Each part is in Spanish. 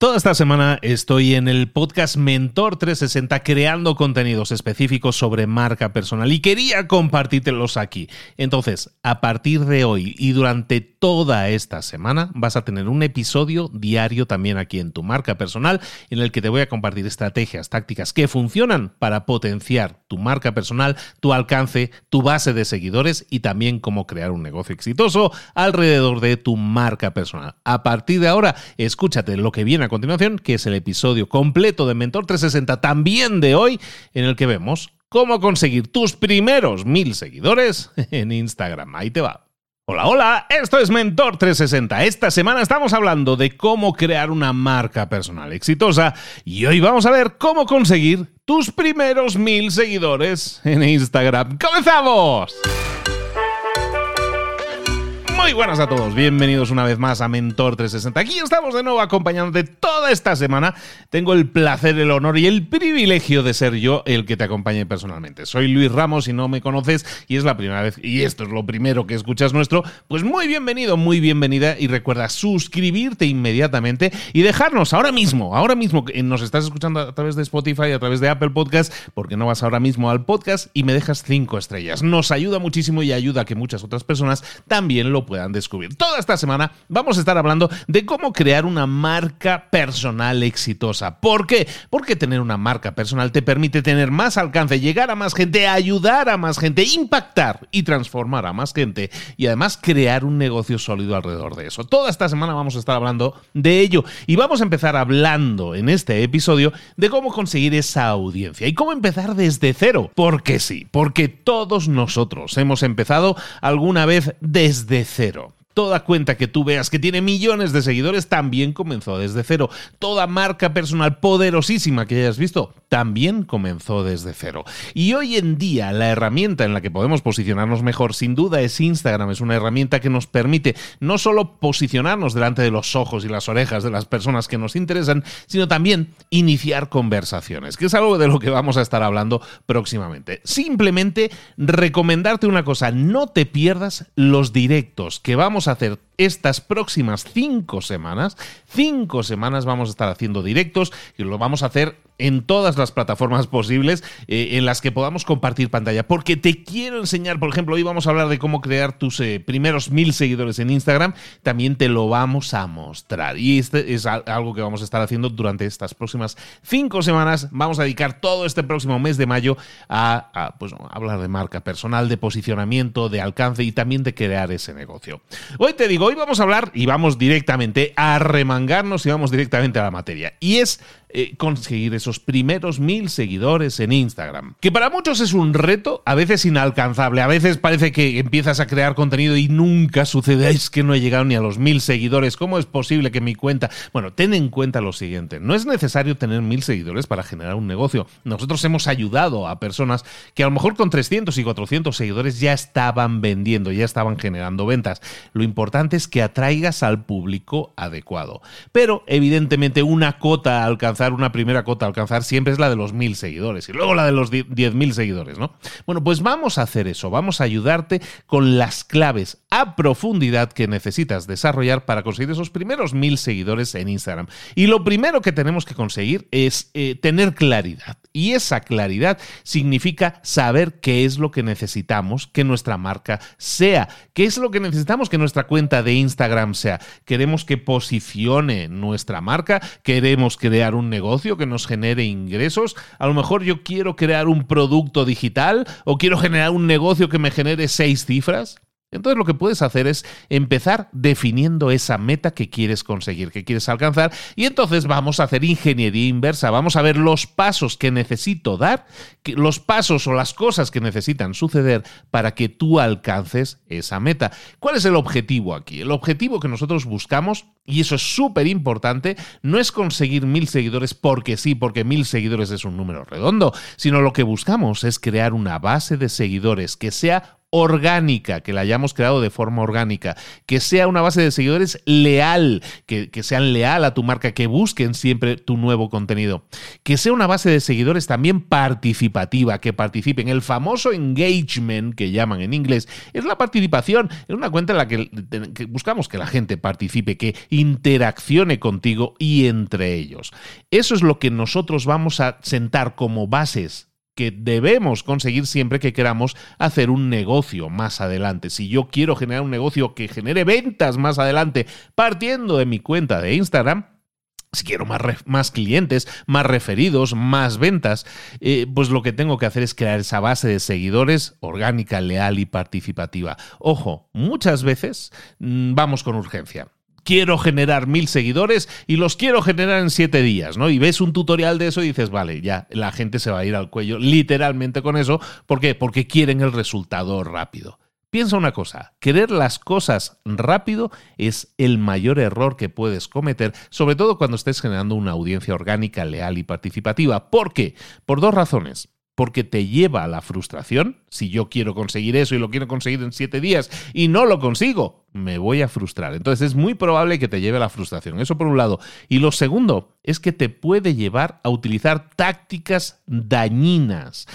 Toda esta semana estoy en el podcast Mentor 360 creando contenidos específicos sobre marca personal y quería compartírtelos aquí. Entonces, a partir de hoy y durante toda esta semana vas a tener un episodio diario también aquí en tu marca personal en el que te voy a compartir estrategias, tácticas que funcionan para potenciar tu marca personal, tu alcance, tu base de seguidores y también cómo crear un negocio exitoso alrededor de tu marca personal. A partir de ahora, escúchate lo que viene a continuación, que es el episodio completo de Mentor 360 también de hoy, en el que vemos cómo conseguir tus primeros mil seguidores en Instagram. Ahí te va. Hola, hola, esto es Mentor 360. Esta semana estamos hablando de cómo crear una marca personal exitosa y hoy vamos a ver cómo conseguir tus primeros mil seguidores en Instagram. ¡Comenzamos! Muy buenas a todos, bienvenidos una vez más a Mentor 360. Aquí estamos de nuevo acompañándote toda esta semana. Tengo el placer, el honor y el privilegio de ser yo el que te acompañe personalmente. Soy Luis Ramos, si no me conoces y es la primera vez, y esto es lo primero que escuchas nuestro, pues muy bienvenido, muy bienvenida y recuerda suscribirte inmediatamente y dejarnos ahora mismo, ahora mismo que nos estás escuchando a través de Spotify, a través de Apple Podcast, porque no vas ahora mismo al podcast y me dejas cinco estrellas. Nos ayuda muchísimo y ayuda a que muchas otras personas también lo puedan descubrir. Toda esta semana vamos a estar hablando de cómo crear una marca personal exitosa. ¿Por qué? Porque tener una marca personal te permite tener más alcance, llegar a más gente, ayudar a más gente, impactar y transformar a más gente y además crear un negocio sólido alrededor de eso. Toda esta semana vamos a estar hablando de ello y vamos a empezar hablando en este episodio de cómo conseguir esa audiencia y cómo empezar desde cero. Porque sí, porque todos nosotros hemos empezado alguna vez desde cero cero. Toda cuenta que tú veas que tiene millones de seguidores también comenzó desde cero. Toda marca personal poderosísima que hayas visto también comenzó desde cero. Y hoy en día la herramienta en la que podemos posicionarnos mejor sin duda es Instagram. Es una herramienta que nos permite no solo posicionarnos delante de los ojos y las orejas de las personas que nos interesan, sino también iniciar conversaciones, que es algo de lo que vamos a estar hablando próximamente. Simplemente recomendarte una cosa, no te pierdas los directos que vamos hacer estas próximas cinco semanas. Cinco semanas vamos a estar haciendo directos y lo vamos a hacer en todas las plataformas posibles eh, en las que podamos compartir pantalla. Porque te quiero enseñar, por ejemplo, hoy vamos a hablar de cómo crear tus eh, primeros mil seguidores en Instagram. También te lo vamos a mostrar. Y este es algo que vamos a estar haciendo durante estas próximas cinco semanas. Vamos a dedicar todo este próximo mes de mayo a, pues, hablar de marca personal, de posicionamiento, de alcance y también de crear ese negocio. Hoy te digo, hoy vamos a hablar y vamos directamente a remangarnos y vamos directamente a la materia. Y es eh, conseguir esos primeros mil seguidores en Instagram. Que para muchos es un reto, a veces inalcanzable, a veces parece que empiezas a crear contenido y nunca sucede, es que no he llegado ni a los mil seguidores, ¿cómo es posible que mi cuenta... Bueno, ten en cuenta lo siguiente, no es necesario tener mil seguidores para generar un negocio. Nosotros hemos ayudado a personas que a lo mejor con 300 y 400 seguidores ya estaban vendiendo, ya estaban generando ventas. Lo importante es que atraigas al público adecuado. Pero evidentemente una cota alcanzada una primera cota a alcanzar siempre es la de los mil seguidores y luego la de los diez mil seguidores, ¿no? Bueno, pues vamos a hacer eso, vamos a ayudarte con las claves a profundidad que necesitas desarrollar para conseguir esos primeros mil seguidores en Instagram. Y lo primero que tenemos que conseguir es eh, tener claridad. Y esa claridad significa saber qué es lo que necesitamos que nuestra marca sea, qué es lo que necesitamos que nuestra cuenta de Instagram sea. Queremos que posicione nuestra marca, queremos crear un negocio que nos genere ingresos. A lo mejor yo quiero crear un producto digital o quiero generar un negocio que me genere seis cifras. Entonces lo que puedes hacer es empezar definiendo esa meta que quieres conseguir, que quieres alcanzar, y entonces vamos a hacer ingeniería inversa, vamos a ver los pasos que necesito dar, los pasos o las cosas que necesitan suceder para que tú alcances esa meta. ¿Cuál es el objetivo aquí? El objetivo que nosotros buscamos, y eso es súper importante, no es conseguir mil seguidores porque sí, porque mil seguidores es un número redondo, sino lo que buscamos es crear una base de seguidores que sea orgánica, que la hayamos creado de forma orgánica, que sea una base de seguidores leal, que, que sean leal a tu marca, que busquen siempre tu nuevo contenido, que sea una base de seguidores también participativa, que participen. El famoso engagement que llaman en inglés es la participación, es una cuenta en la que, que buscamos que la gente participe, que interaccione contigo y entre ellos. Eso es lo que nosotros vamos a sentar como bases que debemos conseguir siempre que queramos hacer un negocio más adelante. Si yo quiero generar un negocio que genere ventas más adelante partiendo de mi cuenta de Instagram, si quiero más, más, clientes, más referidos, más ventas, eh, pues lo que tengo que hacer es crear esa base de seguidores orgánica, leal y participativa. Ojo, muchas veces mm, vamos con urgencia quiero generar mil seguidores y los quiero generar en siete días, ¿no? Y ves un tutorial de eso y dices, vale, ya la gente se va a ir al cuello literalmente con eso. ¿Por qué? Porque quieren el resultado rápido. Piensa una cosa, querer las cosas rápido es el mayor error que puedes cometer, sobre todo cuando estés generando una audiencia orgánica, leal y participativa. ¿Por qué? Por dos razones porque te lleva a la frustración. Si yo quiero conseguir eso y lo quiero conseguir en siete días y no lo consigo, me voy a frustrar. Entonces es muy probable que te lleve a la frustración. Eso por un lado. Y lo segundo es que te puede llevar a utilizar tácticas dañinas.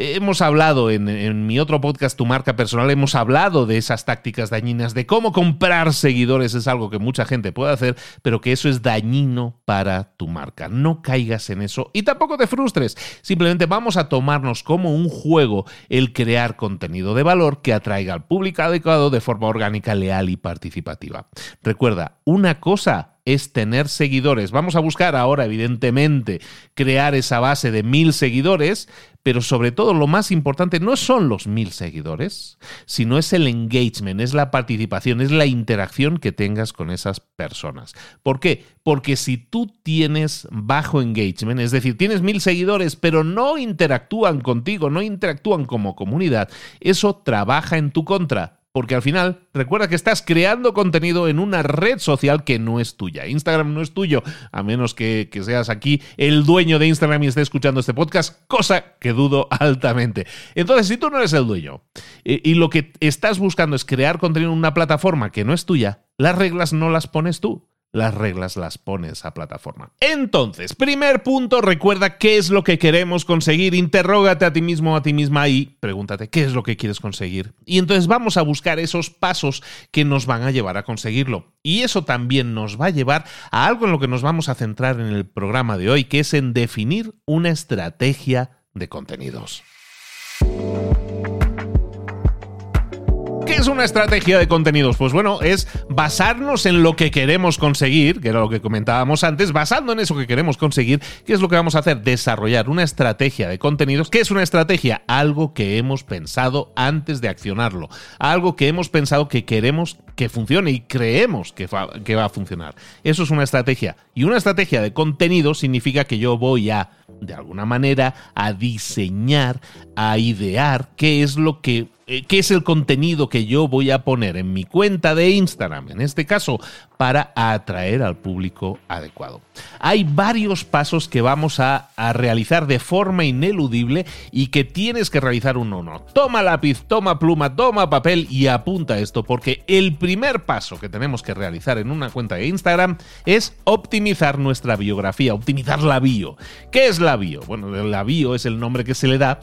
Hemos hablado en, mi otro podcast, Tu marca personal, hemos hablado de esas tácticas dañinas, de cómo comprar seguidores es algo que mucha gente puede hacer, pero que eso es dañino para tu marca. No caigas en eso y tampoco te frustres. Simplemente vamos a tomarnos como un juego el crear contenido de valor que atraiga al público adecuado de forma orgánica, leal y participativa. Recuerda, una cosa es tener seguidores. Vamos a buscar ahora, evidentemente, crear esa base de mil seguidores, pero sobre todo lo más importante no son los mil seguidores, sino es el engagement, es la participación, es la interacción que tengas con esas personas. ¿Por qué? Porque si tú tienes bajo engagement, es decir, tienes mil seguidores, pero no interactúan contigo, no interactúan como comunidad, eso trabaja en tu contra porque al final recuerda que estás creando contenido en una red social que no es tuya. Instagram no es tuyo, a menos que, seas aquí el dueño de Instagram y estés escuchando este podcast, cosa que dudo altamente. Entonces, si tú no eres el dueño y, y lo que estás buscando es crear contenido en una plataforma que no es tuya, las reglas no las pones tú las reglas las pone esa plataforma. Entonces, primer punto, recuerda qué es lo que queremos conseguir, interrógate a ti mismo, a ti misma y pregúntate qué es lo que quieres conseguir. Y entonces vamos a buscar esos pasos que nos van a llevar a conseguirlo. Y eso también nos va a llevar a algo en lo que nos vamos a centrar en el programa de hoy, que es en definir una estrategia de contenidos. ¿Qué es una estrategia de contenidos? Pues bueno, es basarnos en lo que queremos conseguir, que era lo que comentábamos antes, basando en eso que queremos conseguir, ¿qué es lo que vamos a hacer? Desarrollar una estrategia de contenidos. ¿Qué es una estrategia? Algo que hemos pensado antes de accionarlo, algo que hemos pensado que queremos que funcione y creemos que que va a funcionar. Eso es una estrategia. Y una estrategia de contenido significa que yo voy a, de alguna manera, a diseñar, a idear qué es lo que eh, qué es el contenido que yo voy a poner en mi cuenta de Instagram, en este caso, para atraer al público adecuado. Hay varios pasos que vamos a, realizar de forma ineludible y que tienes que realizar uno a uno. Toma lápiz, toma pluma, toma papel y apunta esto, porque el primer paso que tenemos que realizar en una cuenta de Instagram es optimizar nuestra biografía, optimizar la bio. ¿Qué es la bio? Bueno, la bio es el nombre que se le da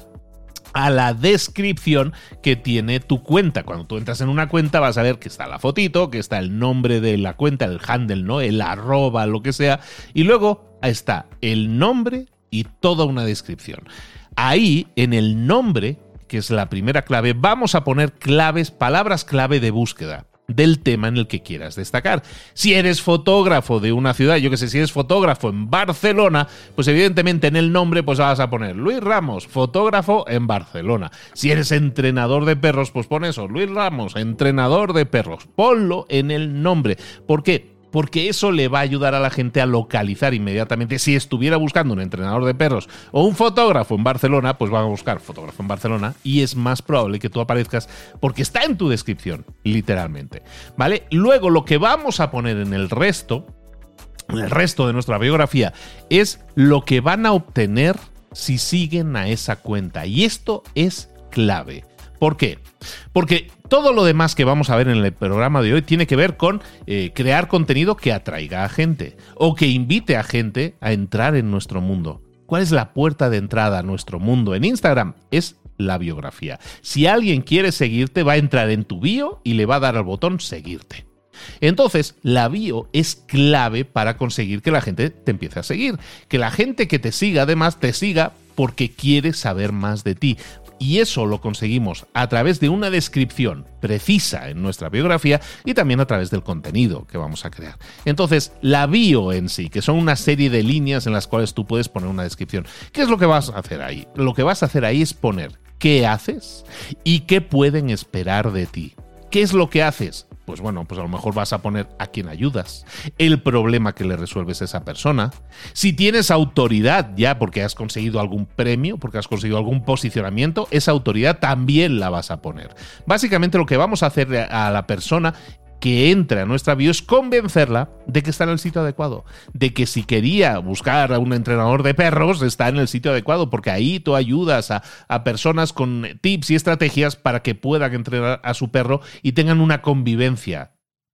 a la descripción que tiene tu cuenta. Cuando tú entras en una cuenta vas a ver que está la fotito, que está el nombre de la cuenta, el handle, ¿no? El arroba, lo que sea. Y luego está el nombre y toda una descripción. Ahí, en el nombre, que es la primera clave, vamos a poner claves, palabras clave de búsqueda del tema en el que quieras destacar. Si eres fotógrafo de una ciudad, yo que sé, si eres fotógrafo en Barcelona, pues evidentemente en el nombre pues vas a poner Luis Ramos, fotógrafo en Barcelona. Si eres entrenador de perros, pues pon eso, Luis Ramos, entrenador de perros. Ponlo en el nombre. ¿Por qué? Porque eso le va a ayudar a la gente a localizar inmediatamente. Si estuviera buscando un entrenador de perros o un fotógrafo en Barcelona, pues van a buscar fotógrafo en Barcelona y es más probable que tú aparezcas porque está en tu descripción, literalmente. ¿Vale? Luego lo que vamos a poner en el resto, en el resto de nuestra biografía, es lo que van a obtener si siguen a esa cuenta. Y esto es clave. ¿Por qué? Porque todo lo demás que vamos a ver en el programa de hoy tiene que ver con eh, crear contenido que atraiga a gente o que invite a gente a entrar en nuestro mundo. ¿Cuál es la puerta de entrada a nuestro mundo en Instagram? Es la biografía. Si alguien quiere seguirte, va a entrar en tu bio y le va a dar al botón seguirte. Entonces, la bio es clave para conseguir que la gente te empiece a seguir. Que la gente que te siga, además, te siga porque quiere saber más de ti. Y eso lo conseguimos a través de una descripción precisa en nuestra biografía y también a través del contenido que vamos a crear. Entonces, la bio en sí, que son una serie de líneas en las cuales tú puedes poner una descripción. ¿Qué es lo que vas a hacer ahí? Lo que vas a hacer ahí es poner qué haces y qué pueden esperar de ti. ¿Qué es lo que haces? Pues bueno, pues a lo mejor vas a poner a quién ayudas, el problema que le resuelves a esa persona. Si tienes autoridad ya porque has conseguido algún premio, porque has conseguido algún posicionamiento, esa autoridad también la vas a poner. Básicamente lo que vamos a hacer a la persona que entre a nuestra bio es convencerla de que está en el sitio adecuado, de que si quería buscar a un entrenador de perros, está en el sitio adecuado, porque ahí tú ayudas a, a personas con tips y estrategias para que puedan entrenar a su perro y tengan una convivencia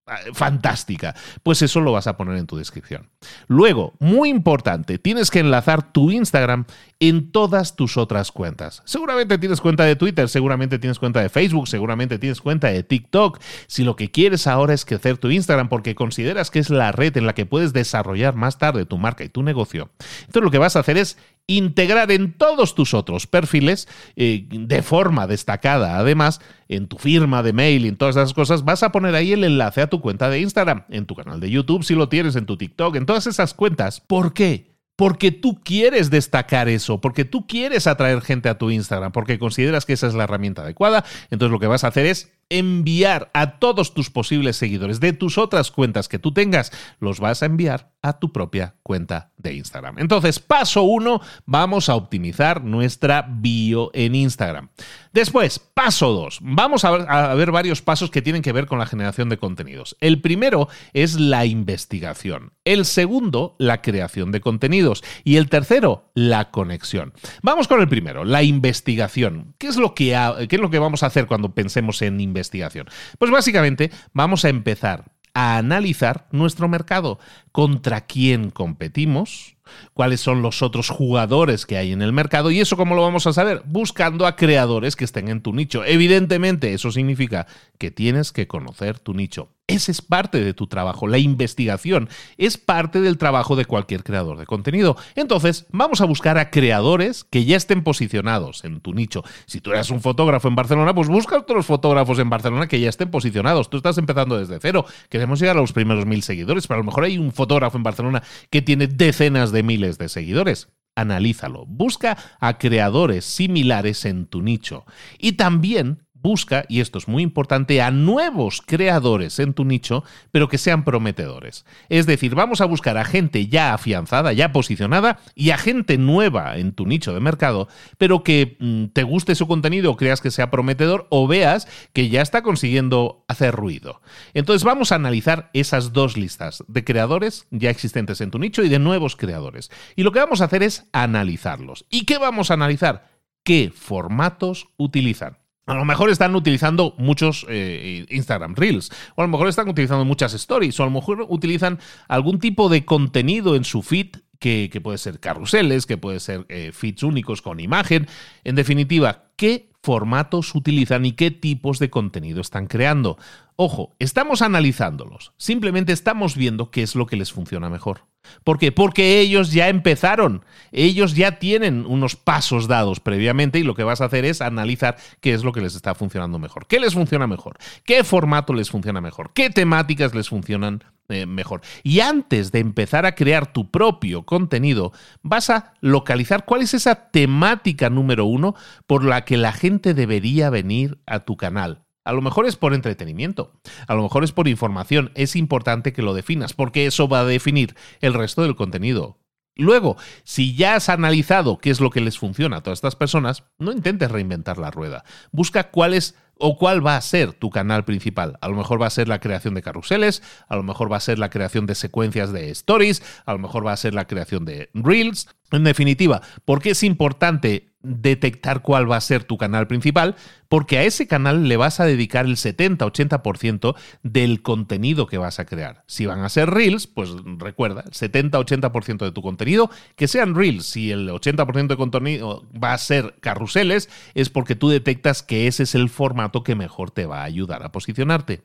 Ah, fantástica. Pues eso lo vas a poner en tu descripción. Luego, muy importante, tienes que enlazar tu Instagram en todas tus otras cuentas. Seguramente tienes cuenta de Twitter, seguramente tienes cuenta de Facebook, seguramente tienes cuenta de TikTok. Si lo que quieres ahora es crecer tu Instagram porque consideras que es la red en la que puedes desarrollar más tarde tu marca y tu negocio, entonces lo que vas a hacer es integrar en todos tus otros perfiles eh, de forma destacada, además, en tu firma de mail y en todas esas cosas, vas a poner ahí el enlace a tu cuenta de Instagram, en tu canal de YouTube si lo tienes, en tu TikTok, en todas esas cuentas. ¿Por qué? Porque tú quieres destacar eso, porque tú quieres atraer gente a tu Instagram, porque consideras que esa es la herramienta adecuada. Entonces lo que vas a hacer es enviar a todos tus posibles seguidores de tus otras cuentas que tú tengas, los vas a enviar a tu propia cuenta de Instagram. Entonces, paso uno, vamos a optimizar nuestra bio en Instagram. Después, paso dos, vamos a ver, varios pasos que tienen que ver con la generación de contenidos. El primero es la investigación. El segundo, la creación de contenidos. Y el tercero, la conexión. Vamos con el primero, la investigación. ¿Qué es lo que, qué es lo que vamos a hacer cuando pensemos en investigación? Investigación? Pues básicamente vamos a empezar a analizar nuestro mercado, contra quién competimos, cuáles son los otros jugadores que hay en el mercado y eso cómo lo vamos a saber buscando a creadores que estén en tu nicho. Evidentemente eso significa que tienes que conocer tu nicho. Ese es parte de tu trabajo. La investigación es parte del trabajo de cualquier creador de contenido. Entonces, vamos a buscar a creadores que ya estén posicionados en tu nicho. Si tú eres un fotógrafo en Barcelona, pues busca otros fotógrafos en Barcelona que ya estén posicionados. Tú estás empezando desde cero. Queremos llegar a los primeros mil seguidores, pero a lo mejor hay un fotógrafo en Barcelona que tiene decenas de miles de seguidores. Analízalo. Busca a creadores similares en tu nicho. Y también busca, y esto es muy importante, a nuevos creadores en tu nicho, pero que sean prometedores. Es decir, vamos a buscar a gente ya afianzada, ya posicionada, y a gente nueva en tu nicho de mercado, pero que mm, te guste su contenido, creas que sea prometedor, o veas que ya está consiguiendo hacer ruido. Entonces vamos a analizar esas dos listas de creadores ya existentes en tu nicho y de nuevos creadores. Y lo que vamos a hacer es analizarlos. ¿Y qué vamos a analizar? ¿Qué formatos utilizan? A lo mejor están utilizando muchos eh, Instagram Reels, o a lo mejor están utilizando muchas stories, o a lo mejor utilizan algún tipo de contenido en su feed que, puede ser carruseles, que puede ser eh, feeds únicos con imagen. En definitiva, ¿qué formatos utilizan y qué tipos de contenido están creando? Ojo, estamos analizándolos, simplemente estamos viendo qué es lo que les funciona mejor. ¿Por qué? Porque ellos ya empezaron, ellos ya tienen unos pasos dados previamente y lo que vas a hacer es analizar qué es lo que les está funcionando mejor, qué les funciona mejor, qué formato les funciona mejor, qué temáticas les funcionan eh, mejor. Y antes de empezar a crear tu propio contenido, vas a localizar cuál es esa temática número uno por la que la gente debería venir a tu canal. A lo mejor es por entretenimiento, a lo mejor es por información. Es importante que lo definas porque eso va a definir el resto del contenido. Luego, si ya has analizado qué es lo que les funciona a todas estas personas, no intentes reinventar la rueda. Busca cuál es o cuál va a ser tu canal principal. A lo mejor va a ser la creación de carruseles, a lo mejor va a ser la creación de secuencias de stories, a lo mejor va a ser la creación de reels. En definitiva, ¿por qué es importante detectar cuál va a ser tu canal principal? Porque a ese canal le vas a dedicar el 70-80% del contenido que vas a crear. Si van a ser reels, pues recuerda, 70-80% de tu contenido, que sean reels. Si el 80% de contenido va a ser carruseles, es porque tú detectas que ese es el formato que mejor te va a ayudar a posicionarte.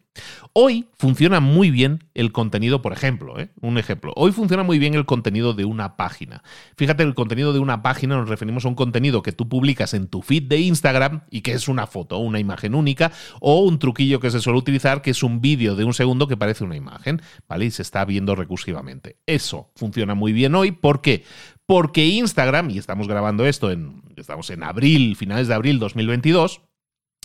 Hoy funciona muy bien el contenido, por ejemplo, ¿eh? un ejemplo. Hoy funciona muy bien el contenido de una página. Fíjate, el contenido de una página nos referimos a un contenido que tú publicas en tu feed de Instagram y que es una foto, una imagen única, o un truquillo que se suele utilizar, que es un vídeo de un segundo que parece una imagen, ¿vale? Y se está viendo recursivamente. Eso funciona muy bien hoy. ¿Por qué? Porque Instagram, y estamos grabando esto en, estamos en abril, finales de abril 2022,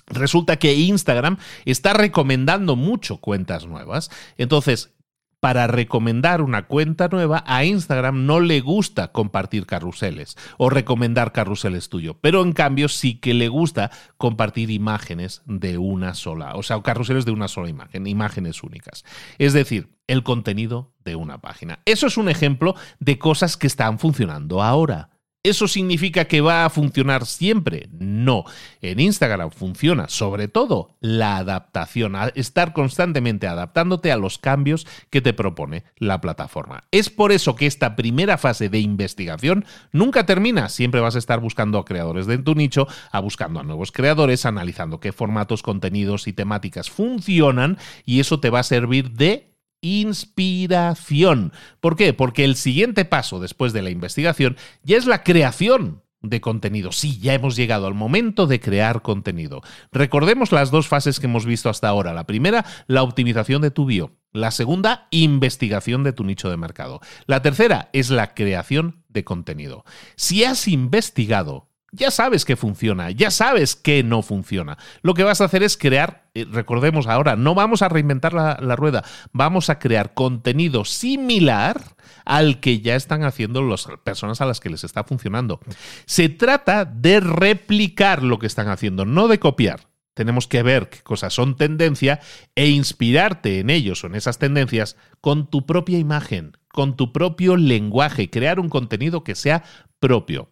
Resulta que Instagram está recomendando mucho cuentas nuevas. Entonces, para recomendar una cuenta nueva, a Instagram no le gusta compartir carruseles o recomendar carruseles tuyo, pero en cambio sí que le gusta compartir imágenes de una sola, o sea, carruseles de una sola imagen, imágenes únicas. Es decir, el contenido de una página. Eso es un ejemplo de cosas que están funcionando ahora. ¿Eso significa que va a funcionar siempre? No. En Instagram funciona sobre todo la adaptación, estar constantemente adaptándote a los cambios que te propone la plataforma. Es por eso que esta primera fase de investigación nunca termina. Siempre vas a estar buscando a creadores de tu nicho, a buscando a nuevos creadores, analizando qué formatos, contenidos y temáticas funcionan y eso te va a servir de inspiración. ¿Por qué? Porque el siguiente paso después de la investigación ya es la creación de contenido. Sí, ya hemos llegado al momento de crear contenido. Recordemos las dos fases que hemos visto hasta ahora. La primera, la optimización de tu bio. La segunda, investigación de tu nicho de mercado. La tercera es la creación de contenido. Si has investigado ya sabes que funciona, ya sabes que no funciona. Lo que vas a hacer es crear, eh, recordemos ahora, no vamos a reinventar la, la, rueda, vamos a crear contenido similar al que ya están haciendo las personas a las que les está funcionando. Se trata de replicar lo que están haciendo, no de copiar. Tenemos que ver qué cosas son tendencia e inspirarte en ellos o en esas tendencias con tu propia imagen, con tu propio lenguaje, crear un contenido que sea propio.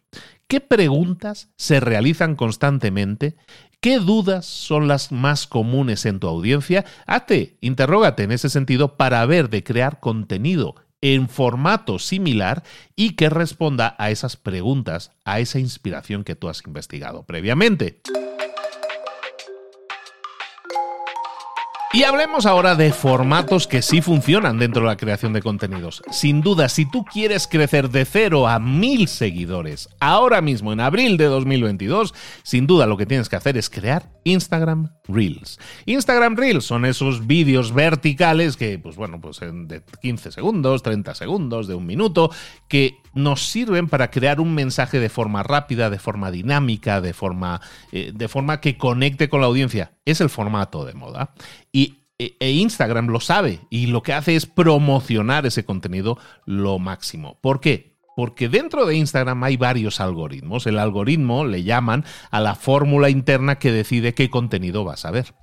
¿Qué preguntas se realizan constantemente? ¿Qué dudas son las más comunes en tu audiencia? Hazte, interrógate en ese sentido para ver de crear contenido en formato similar y que responda a esas preguntas, a esa inspiración que tú has investigado previamente. Y hablemos ahora de formatos que sí funcionan dentro de la creación de contenidos. Sin duda, si tú quieres crecer de cero a mil seguidores ahora mismo, en abril de 2022, sin duda lo que tienes que hacer es crear Instagram Reels. Instagram Reels son esos vídeos verticales que, pues bueno, pues de 15 segundos, 30 segundos, de un minuto, que nos sirven para crear un mensaje de forma rápida, de forma dinámica, de forma, eh, de forma que conecte con la audiencia. Es el formato de moda. Y e, e Instagram lo sabe y lo que hace es promocionar ese contenido lo máximo. ¿Por qué? Porque dentro de Instagram hay varios algoritmos. El algoritmo le llaman a la fórmula interna que decide qué contenido vas a ver.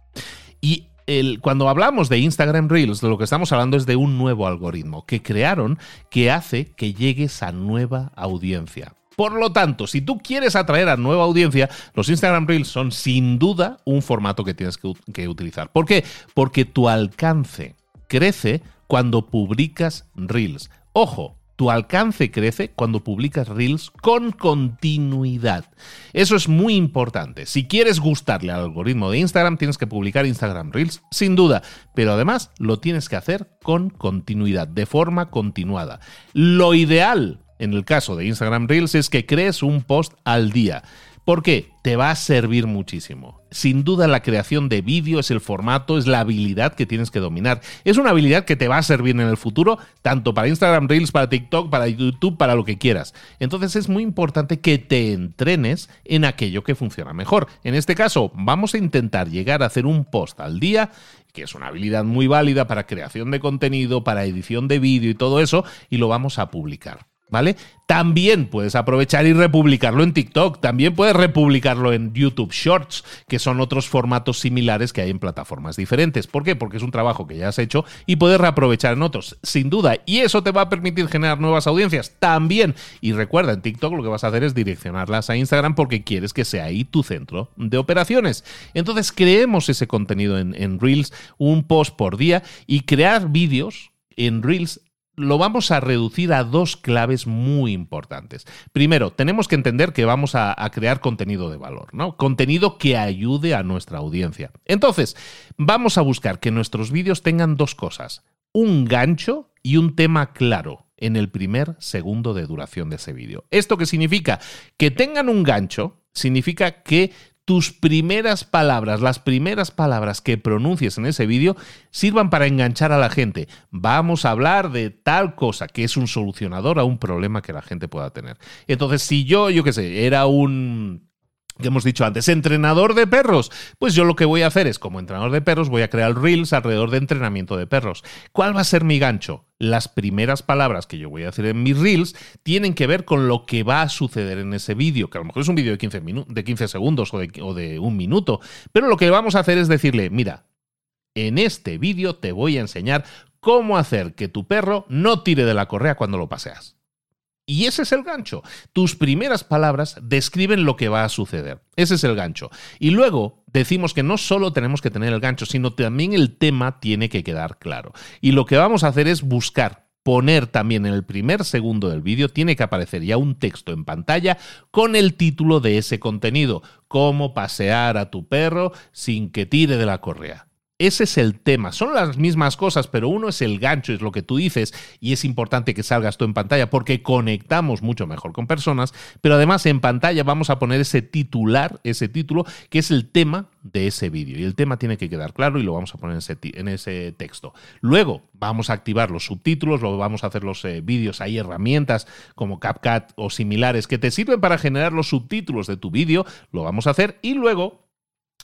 Y el, cuando hablamos de Instagram Reels, de lo que estamos hablando es de un nuevo algoritmo que crearon que hace que llegues a nueva audiencia. Por lo tanto, si tú quieres atraer a nueva audiencia, los Instagram Reels son sin duda un formato que tienes que, utilizar. ¿Por qué? Porque tu alcance crece cuando publicas Reels. Ojo, tu alcance crece cuando publicas Reels con continuidad. Eso es muy importante. Si quieres gustarle al algoritmo de Instagram, tienes que publicar Instagram Reels, sin duda, pero además lo tienes que hacer con continuidad, de forma continuada. Lo ideal en el caso de Instagram Reels es que crees un post al día. ¿Por qué? Te va a servir muchísimo. Sin duda la creación de vídeo es el formato, es la habilidad que tienes que dominar. Es una habilidad que te va a servir en el futuro, tanto para Instagram Reels, para TikTok, para YouTube, para lo que quieras. Entonces es muy importante que te entrenes en aquello que funciona mejor. En este caso, vamos a intentar llegar a hacer un post al día que es una habilidad muy válida para creación de contenido, para edición de vídeo y todo eso, y lo vamos a publicar. ¿Vale? También puedes aprovechar y republicarlo en TikTok, también puedes republicarlo en YouTube Shorts, que son otros formatos similares que hay en plataformas diferentes. ¿Por qué? Porque es un trabajo que ya has hecho y puedes reaprovechar en otros, sin duda. Y eso te va a permitir generar nuevas audiencias también. Y recuerda, en TikTok lo que vas a hacer es direccionarlas a Instagram porque quieres que sea ahí tu centro de operaciones. Entonces creemos ese contenido en, en Reels, un post por día y crear vídeos en Reels lo vamos a reducir a dos claves muy importantes. Primero, tenemos que entender que vamos a, crear contenido de valor, ¿no? Contenido que ayude a nuestra audiencia. Entonces, vamos a buscar que nuestros vídeos tengan dos cosas: un gancho y un tema claro en el primer segundo de duración de ese vídeo. ¿Esto qué significa? Que tengan un gancho significa que tus primeras palabras, las primeras palabras que pronuncies en ese vídeo, sirvan para enganchar a la gente. Vamos a hablar de tal cosa que es un solucionador a un problema que la gente pueda tener. Entonces, si yo, yo qué sé, era un que hemos dicho antes, entrenador de perros. Pues yo lo que voy a hacer es, como entrenador de perros, voy a crear reels alrededor de entrenamiento de perros. ¿Cuál va a ser mi gancho? Las primeras palabras que yo voy a hacer en mis reels tienen que ver con lo que va a suceder en ese vídeo, que a lo mejor es un vídeo de 15, de 15 segundos o de un minuto, pero lo que vamos a hacer es decirle, mira, en este vídeo te voy a enseñar cómo hacer que tu perro no tire de la correa cuando lo paseas. Y ese es el gancho. Tus primeras palabras describen lo que va a suceder. Ese es el gancho. Y luego decimos que no solo tenemos que tener el gancho, sino también el tema tiene que quedar claro. Y lo que vamos a hacer es buscar poner también en el primer segundo del vídeo, tiene que aparecer ya un texto en pantalla con el título de ese contenido, cómo pasear a tu perro sin que tire de la correa. Ese es el tema. Son las mismas cosas, pero uno es el gancho, es lo que tú dices, y es importante que salgas tú en pantalla porque conectamos mucho mejor con personas, pero además en pantalla vamos a poner ese titular, ese título, que es el tema de ese vídeo. Y el tema tiene que quedar claro y lo vamos a poner en ese, texto. Luego vamos a activar los subtítulos, luego vamos a hacer los eh, vídeos. Hay herramientas como CapCut o similares que te sirven para generar los subtítulos de tu vídeo, lo vamos a hacer y luego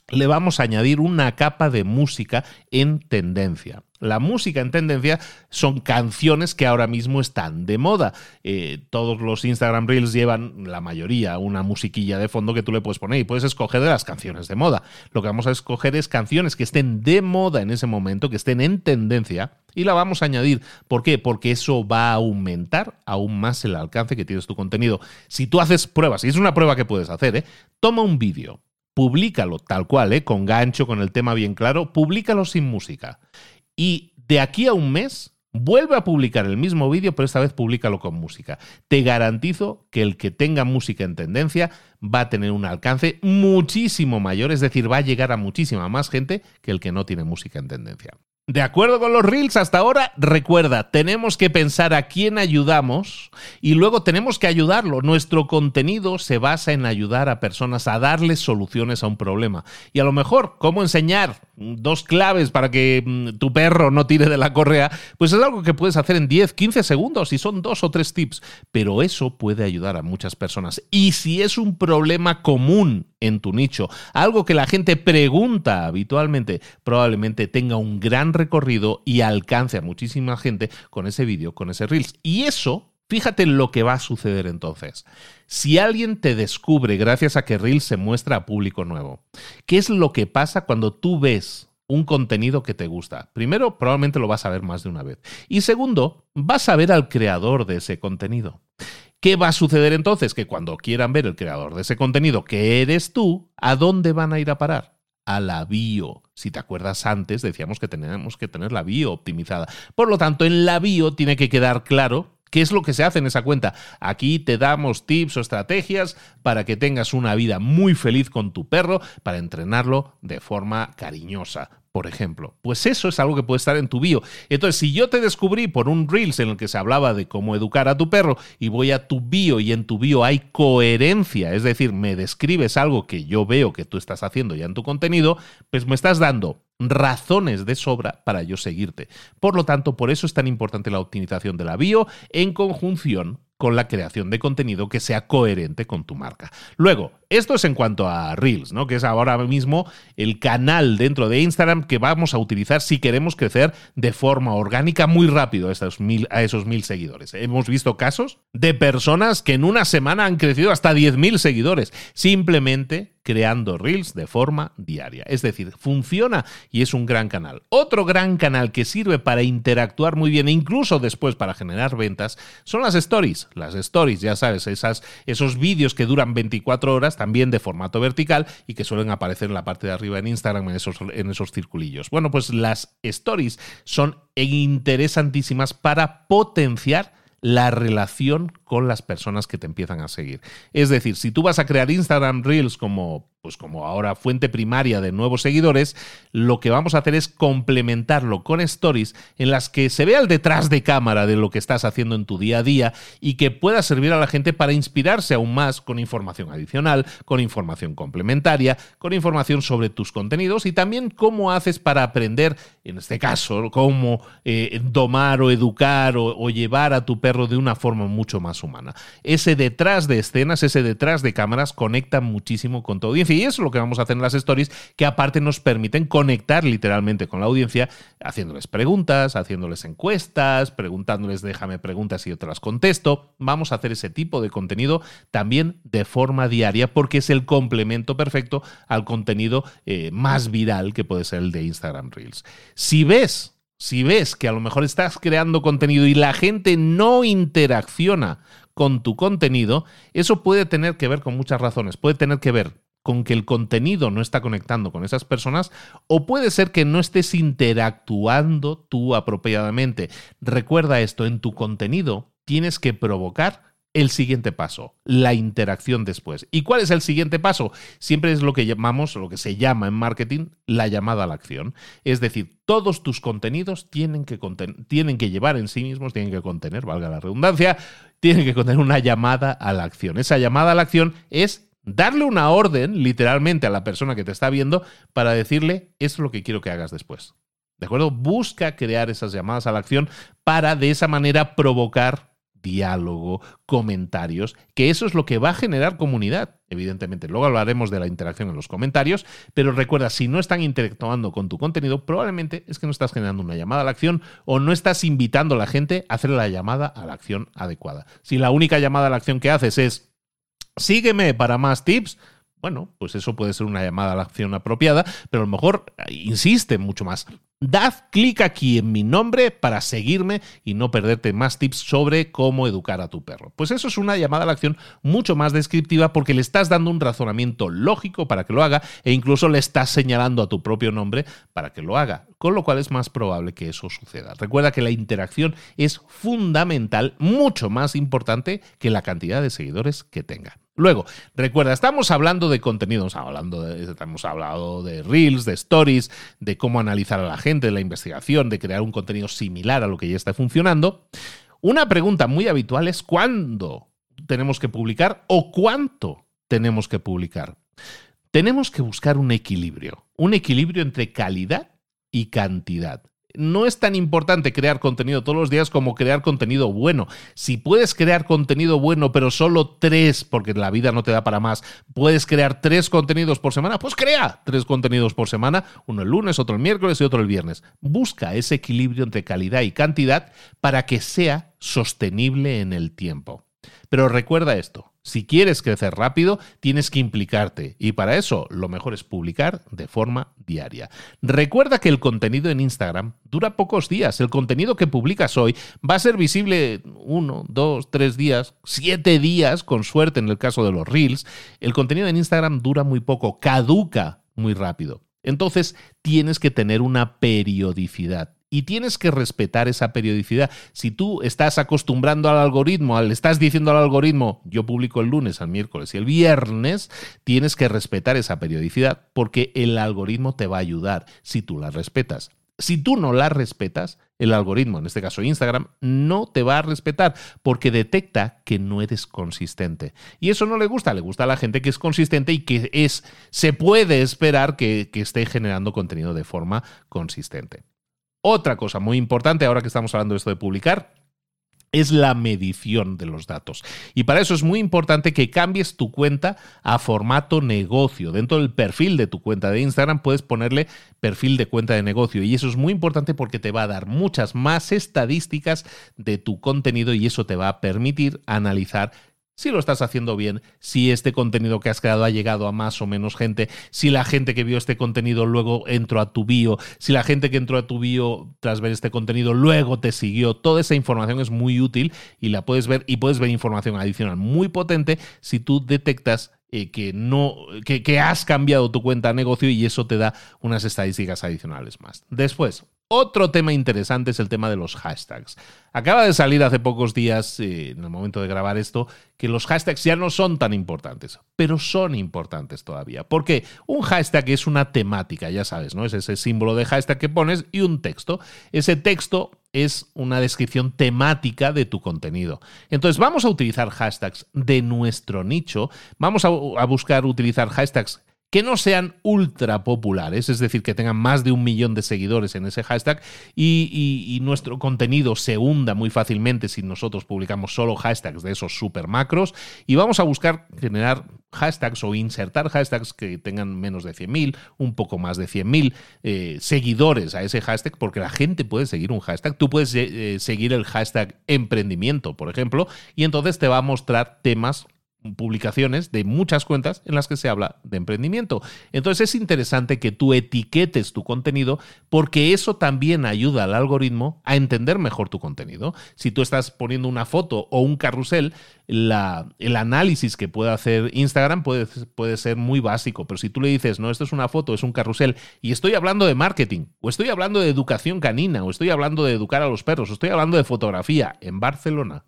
le vamos a añadir una capa de música en tendencia. La música en tendencia son canciones que ahora mismo están de moda. Eh, todos los Instagram Reels llevan, la mayoría, una musiquilla de fondo que tú le puedes poner y puedes escoger de las canciones de moda. Lo que vamos a escoger es canciones que estén de moda en ese momento, que estén en tendencia y la vamos a añadir. ¿Por qué? Porque eso va a aumentar aún más el alcance que tienes tu contenido. Si tú haces pruebas, y es una prueba que puedes hacer, ¿eh? toma un vídeo públicalo tal cual, ¿eh? con gancho, con el tema bien claro, públicalo sin música. Y de aquí a un mes, vuelve a publicar el mismo vídeo, pero esta vez públicalo con música. Te garantizo que el que tenga música en tendencia va a tener un alcance muchísimo mayor, es decir, va a llegar a muchísima más gente que el que no tiene música en tendencia. De acuerdo con los reels hasta ahora, recuerda, tenemos que pensar a quién ayudamos y luego tenemos que ayudarlo. Nuestro contenido se basa en ayudar a personas a darles soluciones a un problema. Y a lo mejor, cómo enseñar dos claves para que mm, tu perro no tire de la correa, pues es algo que puedes hacer en 10, 15 segundos y son dos o tres tips. Pero eso puede ayudar a muchas personas. Y si es un problema común en tu nicho, algo que la gente pregunta habitualmente, probablemente tenga un gran recorrido y alcance a muchísima gente con ese vídeo, con ese Reels. Y eso Fíjate lo que va a suceder entonces. Si alguien te descubre gracias a que Reels se muestra a público nuevo, ¿qué es lo que pasa cuando tú ves un contenido que te gusta? Primero, probablemente lo vas a ver más de una vez. Y segundo, vas a ver al creador de ese contenido. ¿Qué va a suceder entonces? Que cuando quieran ver el creador de ese contenido, que eres tú, ¿a dónde van a ir a parar? A la bio. Si te acuerdas antes, decíamos que tenemos que tener la bio optimizada. Por lo tanto, en la bio tiene que quedar claro ¿Qué es lo que se hace en esa cuenta? Aquí te damos tips o estrategias para que tengas una vida muy feliz con tu perro, para entrenarlo de forma cariñosa, por ejemplo. Pues eso es algo que puede estar en tu bio. Entonces, si yo te descubrí por un Reels en el que se hablaba de cómo educar a tu perro y voy a tu bio y en tu bio hay coherencia, es decir, me describes algo que yo veo que tú estás haciendo ya en tu contenido, pues me estás dando razones de sobra para yo seguirte. Por lo tanto, por eso es tan importante la optimización de la bio en conjunción con la creación de contenido que sea coherente con tu marca. Luego, Esto es en cuanto a Reels, ¿no? Que es ahora mismo el canal dentro de Instagram que vamos a utilizar si queremos crecer de forma orgánica muy rápido a esos mil, a esos mil seguidores. Hemos visto casos de personas que en una semana han crecido hasta 10.000 seguidores, simplemente creando reels de forma diaria. Es decir, funciona y es un gran canal. Otro gran canal que sirve para interactuar muy bien e incluso después para generar ventas son las stories. Las stories, ya sabes, esas, esos vídeos que duran 24 horas también de formato vertical y que suelen aparecer en la parte de arriba en Instagram en esos, en esos circulillos. Bueno, pues las stories son interesantísimas para potenciar la relación con las personas que te empiezan a seguir. Es decir, si tú vas a crear Instagram Reels como pues como ahora fuente primaria de nuevos seguidores, lo que vamos a hacer es complementarlo con stories en las que se vea el detrás de cámara de lo que estás haciendo en tu día a día y que pueda servir a la gente para inspirarse aún más con información adicional, con información complementaria, con información sobre tus contenidos y también cómo haces para aprender, en este caso, cómo eh, domar o educar o, o llevar a tu perro de una forma mucho más humana. Ese detrás de escenas, ese detrás de cámaras conecta muchísimo con tu audiencia y eso es lo que vamos a hacer en las stories, que aparte nos permiten conectar literalmente con la audiencia, haciéndoles preguntas, haciéndoles encuestas, preguntándoles déjame preguntas y yo te las contesto. Vamos a hacer ese tipo de contenido también de forma diaria porque es el complemento perfecto al contenido eh, más viral que puede ser el de Instagram Reels. Si ves si ves que a lo mejor estás creando contenido y la gente no interacciona con tu contenido, eso puede tener que ver con muchas razones. Puede tener que ver con que el contenido no está conectando con esas personas o puede ser que no estés interactuando tú apropiadamente. Recuerda esto, en tu contenido tienes que provocar el siguiente paso, la interacción después. ¿Y cuál es el siguiente paso? Siempre es lo que llamamos, lo que se llama en marketing, la llamada a la acción. Es decir, todos tus contenidos tienen que, que llevar en sí mismos, tienen que contener, valga la redundancia, tienen que contener una llamada a la acción. Esa llamada a la acción es darle una orden, literalmente, a la persona que te está viendo para decirle, esto es lo que quiero que hagas después. ¿De acuerdo? Busca crear esas llamadas a la acción para de esa manera provocar diálogo, comentarios, que eso es lo que va a generar comunidad, evidentemente. Luego hablaremos de la interacción en los comentarios, pero recuerda, si no están interactuando con tu contenido, probablemente es que no estás generando una llamada a la acción o no estás invitando a la gente a hacer la llamada a la acción adecuada. Si la única llamada a la acción que haces es Sígueme para más tips. Bueno, pues eso puede ser una llamada a la acción apropiada, pero a lo mejor eh, insiste mucho más. Dad clic aquí en mi nombre para seguirme y no perderte más tips sobre cómo educar a tu perro. Pues eso es una llamada a la acción mucho más descriptiva porque le estás dando un razonamiento lógico para que lo haga e incluso le estás señalando a tu propio nombre para que lo haga, con lo cual es más probable que eso suceda. Recuerda que la interacción es fundamental, mucho más importante que la cantidad de seguidores que tenga. Luego, recuerda, estamos hablando de contenido, hablando de, hablado de reels, de stories, de cómo analizar a la gente, de la investigación, de crear un contenido similar a lo que ya está funcionando. Una pregunta muy habitual es cuándo tenemos que publicar o cuánto tenemos que publicar. Tenemos que buscar un equilibrio, un equilibrio entre calidad y cantidad no es tan importante crear contenido todos los días como crear contenido bueno. Si puedes crear contenido bueno, pero solo tres, porque la vida no te da para más, puedes crear tres contenidos por semana, pues crea tres contenidos por semana, uno el lunes, otro el miércoles y otro el viernes. Busca ese equilibrio entre calidad y cantidad para que sea sostenible en el tiempo. Pero recuerda esto, si quieres crecer rápido, tienes que implicarte y para eso lo mejor es publicar de forma diaria. Recuerda que el contenido en Instagram dura pocos días. El contenido que publicas hoy va a ser visible uno, dos, tres días, siete días, con suerte en el caso de los reels. El contenido en Instagram dura muy poco, caduca muy rápido. Entonces tienes que tener una periodicidad y tienes que respetar esa periodicidad. Si tú estás acostumbrando al algoritmo, le estás diciendo al algoritmo, yo publico el lunes, el miércoles y el viernes, tienes que respetar esa periodicidad porque el algoritmo te va a ayudar si tú la respetas. Si tú no la respetas, el algoritmo, en este caso Instagram, no te va a respetar porque detecta que no eres consistente. Y eso no le gusta, le gusta a la gente que es consistente y que es, se puede esperar que esté generando contenido de forma consistente. Otra cosa muy importante, ahora que estamos hablando de esto de publicar, es la medición de los datos. Y para eso es muy importante que cambies tu cuenta a formato negocio. Dentro del perfil de tu cuenta de Instagram puedes ponerle perfil de cuenta de negocio. Y eso es muy importante porque te va a dar muchas más estadísticas de tu contenido y eso te va a permitir analizar si lo estás haciendo bien, si este contenido que has creado ha llegado a más o menos gente, si la gente que vio este contenido luego entró a tu bio, si la gente que entró a tu bio tras ver este contenido luego te siguió, toda esa información es muy útil y la puedes ver y puedes ver información adicional muy potente si tú detectas eh, que no que, que has cambiado tu cuenta de negocio y eso te da unas estadísticas adicionales más. Después, otro tema interesante es el tema de los hashtags. Acaba de salir hace pocos días, eh, en el momento de grabar esto, que los hashtags ya no son tan importantes, pero son importantes todavía. Porque un hashtag es una temática, ya sabes, ¿no? Es ese símbolo de hashtag que pones y un texto. Ese texto es una descripción temática de tu contenido. Entonces vamos a utilizar hashtags de nuestro nicho, vamos a, a buscar utilizar hashtags que no sean ultra populares, es decir, que tengan más de un millón de seguidores en ese hashtag y, nuestro contenido se hunda muy fácilmente si nosotros publicamos solo hashtags de esos super macros y vamos a buscar generar hashtags o insertar hashtags que tengan menos de 100.000, un poco más de 100.000 eh, seguidores a ese hashtag, porque la gente puede seguir un hashtag. Tú puedes eh, seguir el hashtag emprendimiento, por ejemplo, y entonces te va a mostrar temas publicaciones de muchas cuentas en las que se habla de emprendimiento. Entonces es interesante que tú etiquetes tu contenido porque eso también ayuda al algoritmo a entender mejor tu contenido. Si tú estás poniendo una foto o un carrusel, la, el análisis que puede hacer Instagram puede, puede ser muy básico, pero si tú le dices, no, esto es una foto, es un carrusel, y estoy hablando de marketing, o estoy hablando de educación canina, o estoy hablando de educar a los perros, o estoy hablando de fotografía en Barcelona,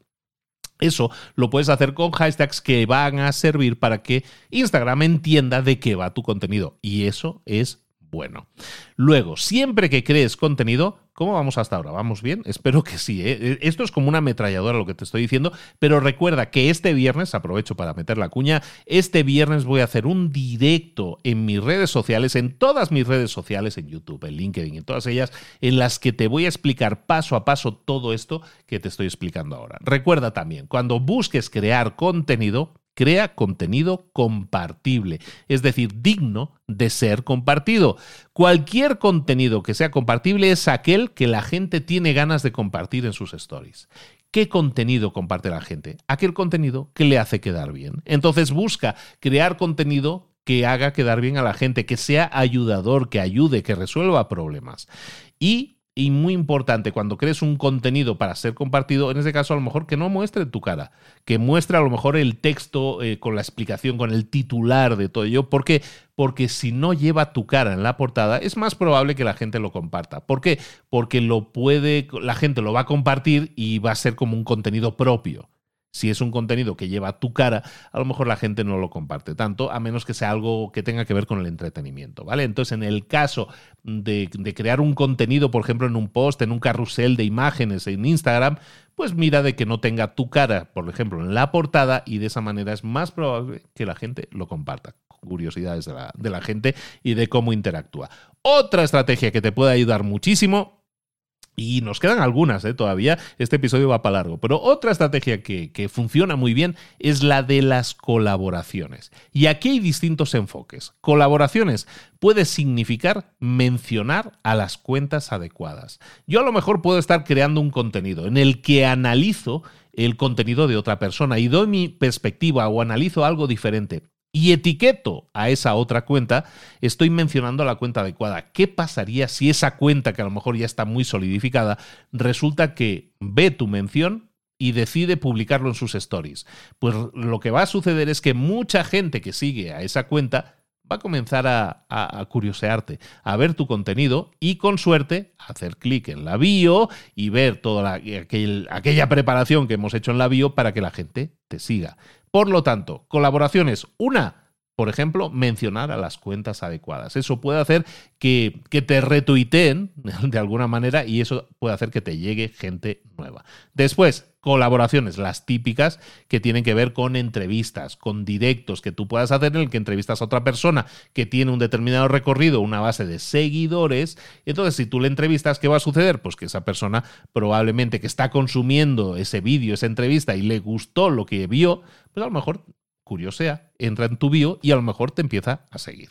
eso lo puedes hacer con hashtags que van a servir para que Instagram entienda de qué va tu contenido. Y eso es bueno. Luego, siempre que crees contenido, ¿cómo vamos hasta ahora? ¿Vamos bien? Espero que sí. ¿eh? E, esto es como una ametralladora lo que te estoy diciendo, pero recuerda que este viernes, aprovecho para meter la cuña, este viernes voy a hacer un directo en mis redes sociales, en todas mis redes sociales, en YouTube, en LinkedIn, en todas ellas, en las que te voy a explicar paso a paso todo esto que te estoy explicando ahora. Recuerda también, cuando busques crear contenido, crea contenido compartible, es decir, digno de ser compartido. Cualquier contenido que sea compartible es aquel que la gente tiene ganas de compartir en sus stories. ¿Qué contenido comparte la gente? Aquel contenido que le hace quedar bien. Entonces busca crear contenido que haga quedar bien a la gente, que sea ayudador, que ayude, que resuelva problemas. Y y muy importante, cuando crees un contenido para ser compartido, en este caso a lo mejor que no muestre tu cara, que muestre a lo mejor el texto eh, con la explicación, con el titular de todo ello. ¿Por qué? Porque si no lleva tu cara en la portada, es más probable que la gente lo comparta. ¿Por qué? Porque lo puede, la gente lo va a compartir y va a ser como un contenido propio. Si es un contenido que lleva tu cara, a lo mejor la gente no lo comparte tanto, a menos que sea algo que tenga que ver con el entretenimiento, ¿vale? Entonces, en el caso de, crear un contenido, por ejemplo, en un post, en un carrusel de imágenes en Instagram, pues mira de que no tenga tu cara, por ejemplo, en la portada y de esa manera es más probable que la gente lo comparta. Curiosidades de la, de la gente y de cómo interactúa. Otra estrategia que te puede ayudar muchísimo y nos quedan algunas ¿eh? todavía, este episodio va para largo, pero otra estrategia que, que, funciona muy bien es la de las colaboraciones. Y aquí hay distintos enfoques. Colaboraciones puede significar mencionar a las cuentas adecuadas. Yo a lo mejor puedo estar creando un contenido en el que analizo el contenido de otra persona y doy mi perspectiva o analizo algo diferente y etiqueto a esa otra cuenta, estoy mencionando la cuenta adecuada. ¿Qué pasaría si esa cuenta, que a lo mejor ya está muy solidificada, resulta que ve tu mención y decide publicarlo en sus stories? Pues lo que va a suceder es que mucha gente que sigue a esa cuenta va a comenzar a, curiosearte, a ver tu contenido y con suerte hacer clic en la bio y ver toda aquella preparación que hemos hecho en la bio para que la gente te siga. Por lo tanto, colaboraciones. Una, por ejemplo, mencionar a las cuentas adecuadas. Eso puede hacer que, que, te retuiteen de alguna manera y eso puede hacer que te llegue gente nueva. Después, colaboraciones, las típicas que tienen que ver con entrevistas, con directos que tú puedas hacer en el que entrevistas a otra persona que tiene un determinado recorrido, una base de seguidores. Entonces, si tú le entrevistas, ¿qué va a suceder? Pues que esa persona probablemente que está consumiendo ese vídeo, esa entrevista y le gustó lo que vio, pues a lo mejor curiosea, entra en tu bio y a lo mejor te empieza a seguir.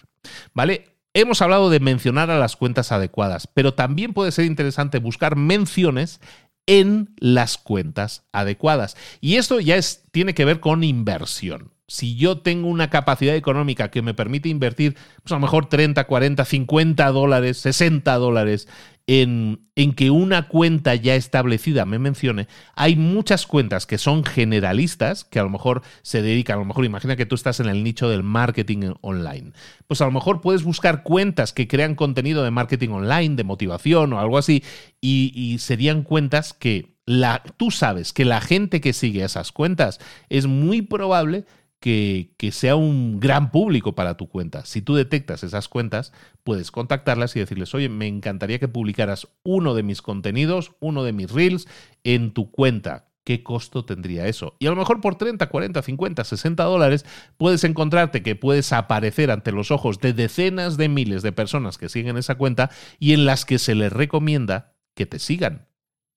¿Vale? Hemos hablado de mencionar a las cuentas adecuadas, pero también puede ser interesante buscar menciones en las cuentas adecuadas. Y esto ya es, tiene que ver con inversión. Si yo tengo una capacidad económica que me permite invertir, pues a lo mejor 30, 40, 50 dólares, 60 dólares en, en, que una cuenta ya establecida me mencione, hay muchas cuentas que son generalistas, que a lo mejor se dedican, a lo mejor imagina que tú estás en el nicho del marketing online. Pues a lo mejor puedes buscar cuentas que crean contenido de marketing online, de motivación o algo así, y, serían cuentas que la, tú sabes que la gente que sigue esas cuentas es muy probable sea un gran público para tu cuenta. Si tú detectas esas cuentas, puedes contactarlas y decirles, oye, me encantaría que publicaras uno de mis contenidos, uno de mis reels en tu cuenta. ¿Qué costo tendría eso? Y a lo mejor por 30, 40, 50, 60 dólares puedes encontrarte que puedes aparecer ante los ojos de decenas de miles de personas que siguen esa cuenta y en las que se les recomienda que te sigan.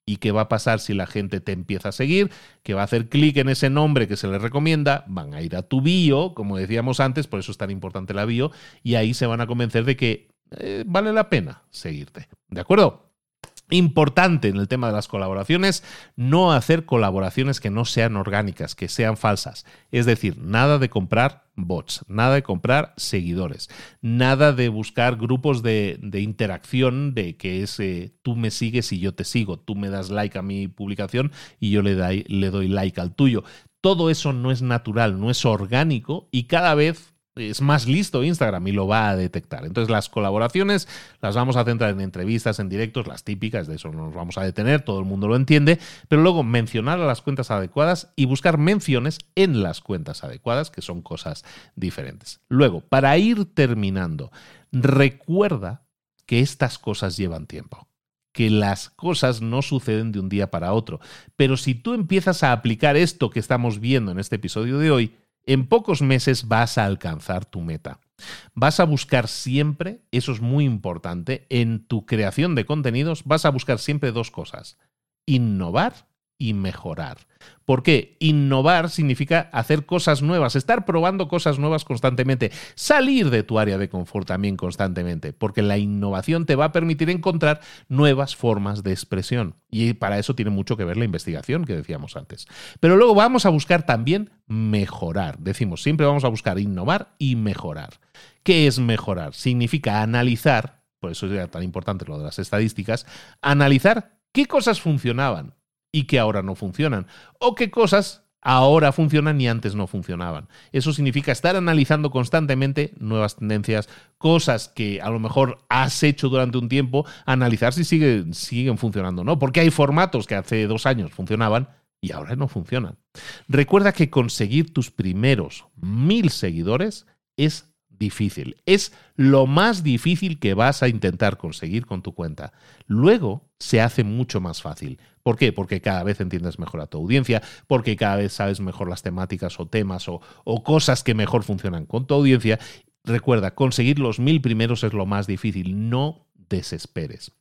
¿Y qué va a pasar si la gente te empieza a seguir? Que va a hacer clic en ese nombre que se les recomienda, van a ir a tu bio, como decíamos antes, por eso es tan importante la bio, y ahí se van a convencer de que eh, vale la pena seguirte. ¿De acuerdo? Importante en el tema de las colaboraciones, no hacer colaboraciones que no sean orgánicas, que sean falsas. Es decir, nada de comprar bots, nada de comprar seguidores, nada de buscar grupos de, interacción de que es eh, tú me sigues y yo te sigo, tú me das like a mi publicación y yo le, le doy like al tuyo. Todo eso no es natural, no es orgánico y cada vez es más listo Instagram y lo va a detectar. Entonces las colaboraciones las vamos a centrar en entrevistas, en directos, las típicas, de eso no nos vamos a detener, todo el mundo lo entiende, pero luego mencionar a las cuentas adecuadas y buscar menciones en las cuentas adecuadas, que son cosas diferentes. Luego, para ir terminando, recuerda que estas cosas llevan tiempo que las cosas no suceden de un día para otro. Pero si tú empiezas a aplicar esto que estamos viendo en este episodio de hoy, en pocos meses vas a alcanzar tu meta. Vas a buscar siempre, eso es muy importante, en tu creación de contenidos vas a buscar siempre dos cosas, innovar y mejorar. ¿Por qué? Innovar significa hacer cosas nuevas, estar probando cosas nuevas constantemente, salir de tu área de confort también constantemente, porque la innovación te va a permitir encontrar nuevas formas de expresión. Y para eso tiene mucho que ver la investigación que decíamos antes. Pero luego vamos a buscar también mejorar. Decimos, siempre vamos a buscar innovar y mejorar. ¿Qué es mejorar? Significa analizar, por eso es tan importante lo de las estadísticas, analizar qué cosas funcionaban y que ahora no funcionan. O qué cosas ahora funcionan y antes no funcionaban. Eso significa estar analizando constantemente nuevas tendencias, cosas que a lo mejor has hecho durante un tiempo, analizar si siguen funcionando o no. Porque hay formatos que hace dos años funcionaban y ahora no funcionan. Recuerda que conseguir tus primeros mil seguidores es difícil. Es lo más difícil que vas a intentar conseguir con tu cuenta. Luego se hace mucho más fácil. ¿Por qué? Porque cada vez entiendes mejor a tu audiencia, porque cada vez sabes mejor las temáticas o temas o, o cosas que mejor funcionan con tu audiencia. Recuerda, conseguir los mil primeros es lo más difícil. No desesperes.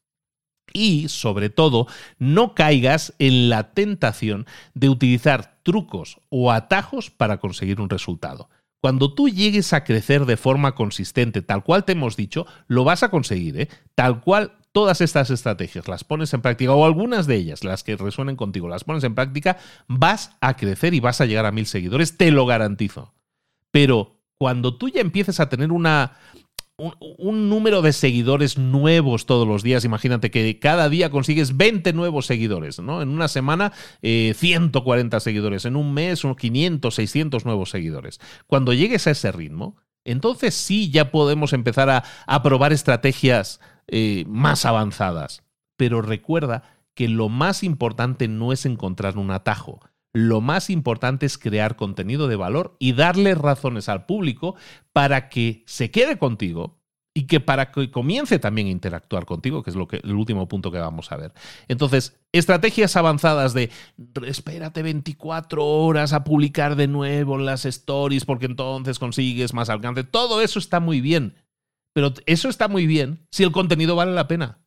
Y, sobre todo, no caigas en la tentación de utilizar trucos o atajos para conseguir un resultado. Cuando tú llegues a crecer de forma consistente, tal cual te hemos dicho, lo vas a conseguir, ¿eh? Tal cual todas estas estrategias las pones en práctica, o algunas de ellas, las que resuenen contigo, las pones en práctica, vas a crecer y vas a llegar a mil seguidores, te lo garantizo. Pero cuando tú ya empieces a tener una, un, número de seguidores nuevos todos los días. Imagínate que cada día consigues 20 nuevos seguidores, ¿no? En una semana, 140 eh, seguidores. En un mes, unos 500, 600 nuevos seguidores. Cuando llegues a ese ritmo, entonces sí ya podemos empezar a, probar estrategias eh, más avanzadas. Pero recuerda que lo más importante no es encontrar un atajo. Lo más importante es crear contenido de valor y darle razones al público para que se quede contigo, y que para que comience también a interactuar contigo, que es lo que, el último punto que vamos a ver. Entonces, estrategias avanzadas de espérate 24 horas a publicar de nuevo las stories porque entonces consigues más alcance, todo eso está muy bien, pero eso está muy bien si el contenido vale la pena.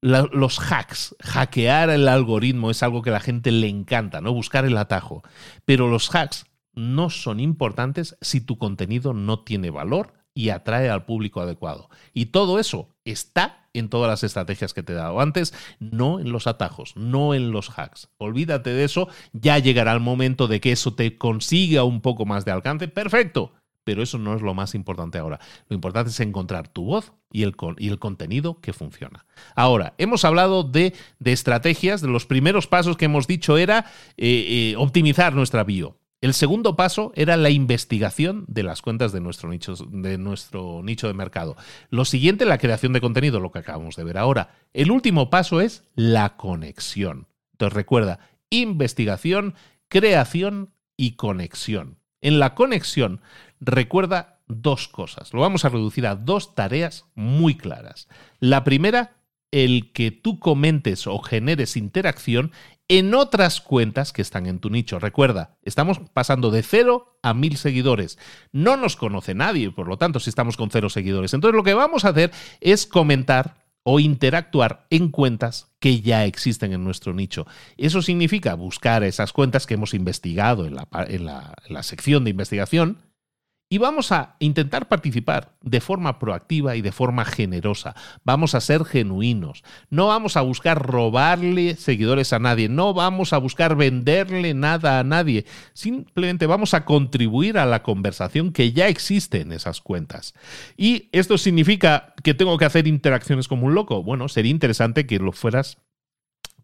Los hacks, hackear el algoritmo es algo que a la gente le encanta, ¿no? Buscar el atajo. Pero los hacks no son importantes si tu contenido no tiene valor y atrae al público adecuado. Y todo eso está en todas las estrategias que te he dado antes, no en los atajos, no en los hacks. Olvídate de eso, ya llegará el momento de que eso te consiga un poco más de alcance. Perfecto, pero eso no es lo más importante ahora. Lo importante es encontrar tu voz y el, y el contenido que funciona. Ahora, hemos hablado de, estrategias, de los primeros pasos que hemos dicho era eh, eh, optimizar nuestra bio. El segundo paso era la investigación de las cuentas de nuestro nicho de, nuestro nicho de mercado. Lo siguiente, la creación de contenido, lo que acabamos de ver ahora. El último paso es la conexión. Entonces recuerda, investigación, creación y conexión. En la conexión, recuerda dos cosas. Lo vamos a reducir a dos tareas muy claras. La primera, el que tú comentes o generes interacción en otras cuentas que están en tu nicho. Recuerda, estamos pasando de cero a mil seguidores. No nos conoce nadie, por lo tanto, si estamos con cero seguidores. Entonces, lo que vamos a hacer es comentar o interactuar en cuentas que ya existen en nuestro nicho. Eso significa buscar esas cuentas que hemos investigado en la, en la sección de investigación y vamos a intentar participar de forma proactiva y de forma generosa. Vamos a ser genuinos. No vamos a buscar robarle seguidores a nadie. No vamos a buscar venderle nada a nadie. Simplemente vamos a contribuir a la conversación que ya existe en esas cuentas. ¿Y esto significa que tengo que hacer interacciones como un loco? Bueno, sería interesante que lo fueras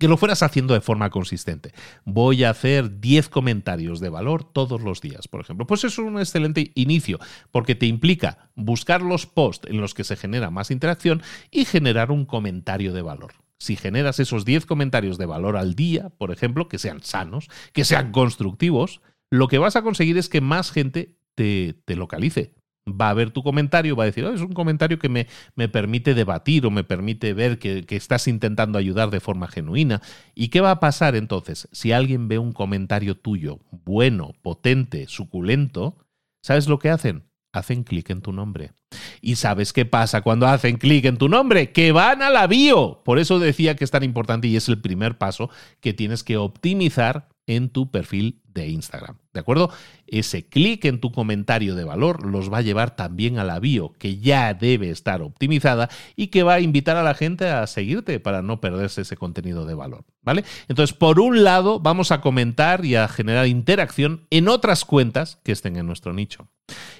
que lo fueras haciendo de forma consistente. Voy a hacer 10 comentarios de valor todos los días, por ejemplo. Pues es un excelente inicio, porque te implica buscar los posts en los que se genera más interacción y generar un comentario de valor. Si generas esos 10 comentarios de valor al día, por ejemplo, que sean sanos, que sean constructivos, lo que vas a conseguir es que más gente te, te localice, va a ver tu comentario, va a decir, oh, es un comentario que me, me, permite debatir o me permite ver que, que, estás intentando ayudar de forma genuina. ¿Y qué va a pasar entonces? Si alguien ve un comentario tuyo bueno, potente, suculento, ¿sabes lo que hacen? Hacen clic en tu nombre. ¿Y sabes qué pasa cuando hacen clic en tu nombre? Que van a la bio. Por eso decía que es tan importante y es el primer paso que tienes que optimizar en tu perfil de Instagram. ¿De acuerdo? Ese clic en tu comentario de valor los va a llevar también a la bio, que ya debe estar optimizada y que va a invitar a la gente a seguirte para no perderse ese contenido de valor. ¿Vale? Entonces, por un lado, vamos a comentar y a generar interacción en otras cuentas que estén en nuestro nicho.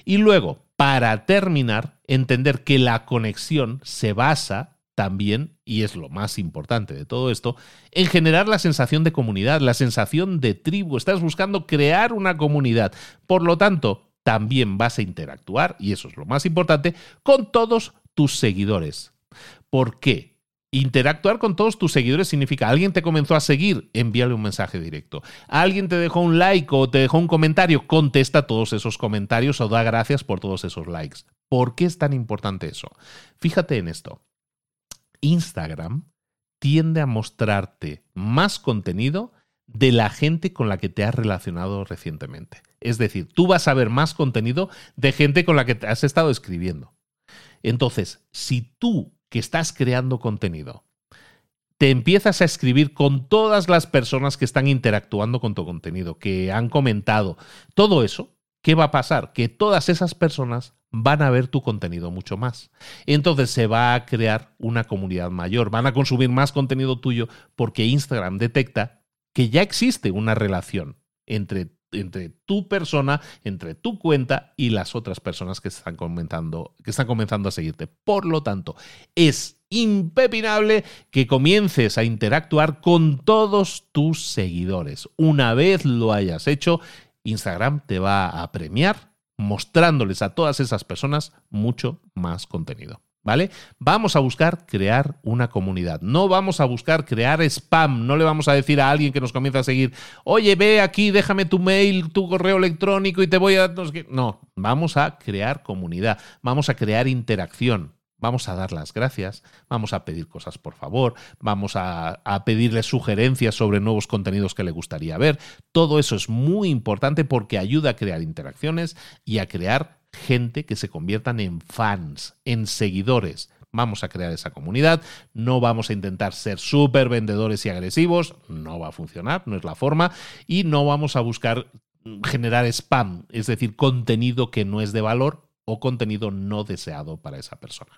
Y luego, para terminar, entender que la conexión se basa también, y es lo más importante de todo esto, en generar la sensación de comunidad, la sensación de tribu. Estás buscando crear una comunidad. Por lo tanto, también vas a interactuar, y eso es lo más importante, con todos tus seguidores. ¿Por qué? Interactuar con todos tus seguidores significa alguien te comenzó a seguir, envíale un mensaje directo. Alguien te dejó un like o te dejó un comentario, contesta todos esos comentarios o da gracias por todos esos likes. ¿Por qué es tan importante eso? Fíjate en esto. Instagram tiende a mostrarte más contenido de la gente con la que te has relacionado recientemente. Es decir, tú vas a ver más contenido de gente con la que te has estado escribiendo. Entonces, si tú que estás creando contenido te empiezas a escribir con todas las personas que están interactuando con tu contenido, que han comentado, todo eso, ¿qué va a pasar? Que todas esas personas van a ver tu contenido mucho más. Entonces se va a crear una comunidad mayor, van a consumir más contenido tuyo porque Instagram detecta que ya existe una relación entre, entre tu persona, entre tu cuenta y las otras personas que están, comentando, que están comenzando a seguirte. Por lo tanto, es impepinable que comiences a interactuar con todos tus seguidores. Una vez lo hayas hecho, Instagram te va a premiar mostrándoles a todas esas personas mucho más contenido. ¿vale? Vamos a buscar crear una comunidad. No vamos a buscar crear spam. No le vamos a decir a alguien que nos comienza a seguir, oye, ve aquí, déjame tu mail, tu correo electrónico y te voy a... No, vamos a crear comunidad. Vamos a crear interacción. Vamos a dar las gracias, vamos a pedir cosas por favor, vamos a, pedirle sugerencias sobre nuevos contenidos que le gustaría ver. Todo eso es muy importante porque ayuda a crear interacciones y a crear gente que se conviertan en fans, en seguidores. Vamos a crear esa comunidad, no vamos a intentar ser súper vendedores y agresivos, no va a funcionar, no es la forma, y no vamos a buscar generar spam, es decir, contenido que no es de valor o contenido no deseado para esa persona.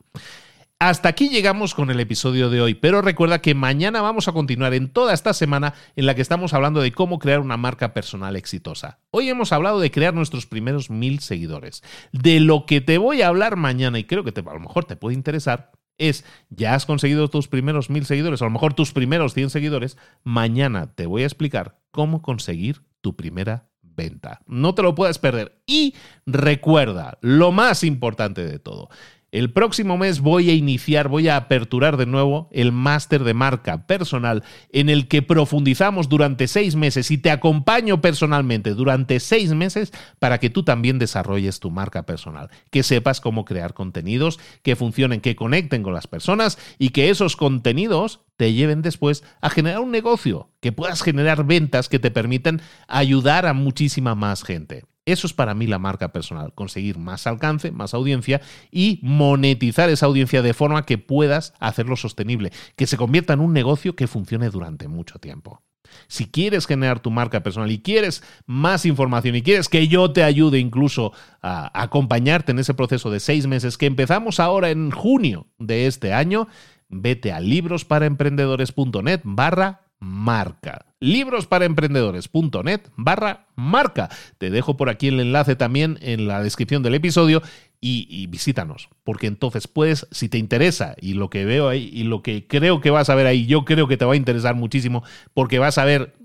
Hasta aquí llegamos con el episodio de hoy, pero recuerda que mañana vamos a continuar en toda esta semana en la que estamos hablando de cómo crear una marca personal exitosa. Hoy hemos hablado de crear nuestros primeros mil seguidores. De lo que te voy a hablar mañana, y creo que a lo mejor te puede interesar, es, ya has conseguido tus primeros mil seguidores, a lo mejor tus primeros 100 seguidores, mañana te voy a explicar cómo conseguir tu primera venta. No te lo puedes perder. Y recuerda, lo más importante de todo, el próximo mes voy a iniciar, voy a aperturar de nuevo el máster de marca personal en el que profundizamos durante seis meses y te acompaño personalmente durante seis meses para que tú también desarrolles tu marca personal, que sepas cómo crear contenidos que funcionen, que conecten con las personas y que esos contenidos te lleven después a generar un negocio, que puedas generar ventas que te permitan ayudar a muchísima más gente. Eso es para mí la marca personal, conseguir más alcance, más audiencia y monetizar esa audiencia de forma que puedas hacerlo sostenible, que se convierta en un negocio que funcione durante mucho tiempo. Si quieres generar tu marca personal y quieres más información y quieres que yo te ayude incluso a acompañarte en ese proceso de seis meses que empezamos ahora en junio de este año, vete a librosparaemprendedores.net barra marca. Librosparaemprendedores.net barra marca. Te dejo por aquí el enlace también en la descripción del episodio y, visítanos, porque entonces puedes, si te interesa y lo que veo ahí y lo que creo que vas a ver ahí, yo creo que te va a interesar muchísimo, porque vas a ver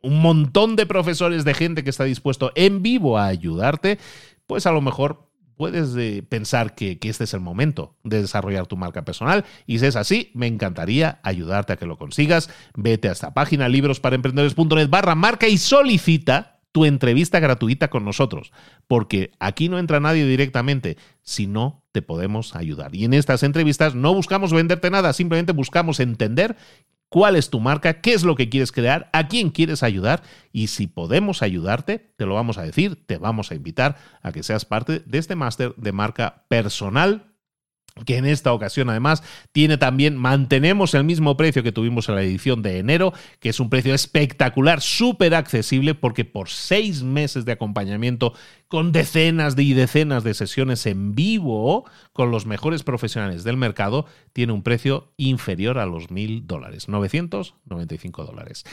un montón de profesores, de gente que está dispuesto en vivo a ayudarte, pues a lo mejor puedes eh, pensar que, que, este es el momento de desarrollar tu marca personal. Y si es así, me encantaría ayudarte a que lo consigas. Vete a esta página librosparaemprendedores.net barra marca y solicita tu entrevista gratuita con nosotros, porque aquí no entra nadie directamente, si no te podemos ayudar. Y en estas entrevistas no buscamos venderte nada, simplemente buscamos entender cuál es tu marca, qué es lo que quieres crear, a quién quieres ayudar y si podemos ayudarte, te lo vamos a decir, te vamos a invitar a que seas parte de este máster de marca personal que en esta ocasión además tiene también, mantenemos el mismo precio que tuvimos en la edición de enero, que es un precio espectacular, súper accesible, porque por seis meses de acompañamiento con decenas y decenas de sesiones en vivo con los mejores profesionales del mercado, tiene un precio inferior a los mil dólares, 995 dólares.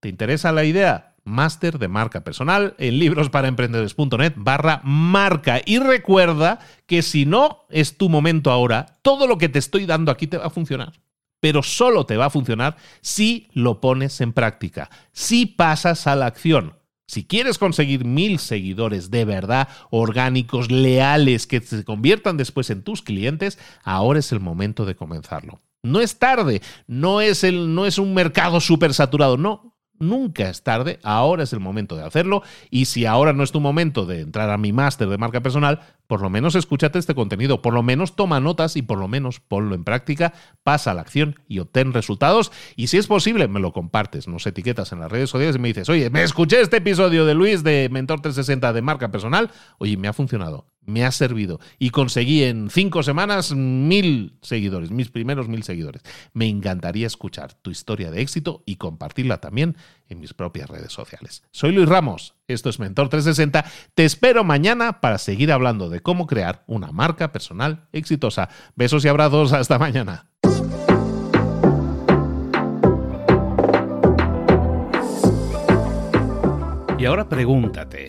¿Te interesa la idea? Máster de marca personal en librosparaemprendedores.net barra marca. Y recuerda que si no es tu momento ahora, todo lo que te estoy dando aquí te va a funcionar. Pero solo te va a funcionar si lo pones en práctica, si pasas a la acción. Si quieres conseguir mil seguidores de verdad, orgánicos, leales, que se conviertan después en tus clientes, ahora es el momento de comenzarlo. No es tarde, no es, el, no es un mercado súper saturado, no, Nunca es tarde, ahora es el momento de hacerlo y si ahora no es tu momento de entrar a mi máster de marca personal, por lo menos escúchate este contenido, por lo menos toma notas y por lo menos ponlo en práctica, pasa a la acción y obtén resultados y si es posible me lo compartes, nos etiquetas en las redes sociales y me dices, oye, me escuché este episodio de Luis de Mentor 360 de marca personal, oye, me ha funcionado me ha servido. Y conseguí en cinco semanas mil seguidores, mis primeros mil seguidores. Me encantaría escuchar tu historia de éxito y compartirla también en mis propias redes sociales. Soy Luis Ramos, esto es Mentor 360. Te espero mañana para seguir hablando de cómo crear una marca personal exitosa. Besos y abrazos, hasta mañana. Y ahora pregúntate.